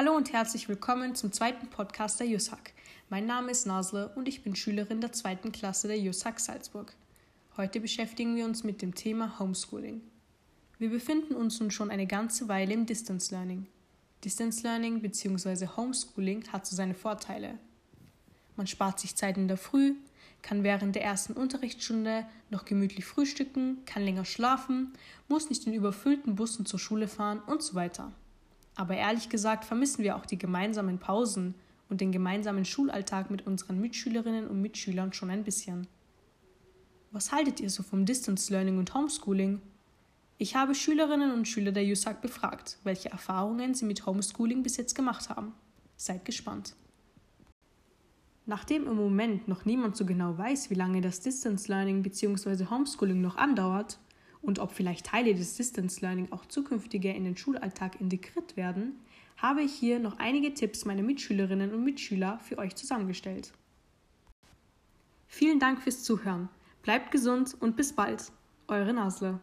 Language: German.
Hallo und herzlich willkommen zum zweiten Podcast der JUSHAG. Mein Name ist Nasle und ich bin Schülerin der zweiten Klasse der JUSHAG Salzburg. Heute beschäftigen wir uns mit dem Thema Homeschooling. Wir befinden uns nun schon eine ganze Weile im Distance Learning. Distance Learning bzw. Homeschooling hat so seine Vorteile. Man spart sich Zeit in der Früh, kann während der ersten Unterrichtsstunde noch gemütlich frühstücken, kann länger schlafen, muss nicht in überfüllten Bussen zur Schule fahren und so weiter. Aber ehrlich gesagt vermissen wir auch die gemeinsamen Pausen und den gemeinsamen Schulalltag mit unseren Mitschülerinnen und Mitschülern schon ein bisschen. Was haltet ihr so vom Distance Learning und Homeschooling? Ich habe Schülerinnen und Schüler der USAG befragt, welche Erfahrungen sie mit Homeschooling bis jetzt gemacht haben. Seid gespannt. Nachdem im Moment noch niemand so genau weiß, wie lange das Distance Learning bzw. Homeschooling noch andauert, und ob vielleicht Teile des Distance Learning auch zukünftiger in den Schulalltag integriert werden, habe ich hier noch einige Tipps meiner Mitschülerinnen und Mitschüler für euch zusammengestellt. Vielen Dank fürs Zuhören. Bleibt gesund und bis bald. Eure Nasle.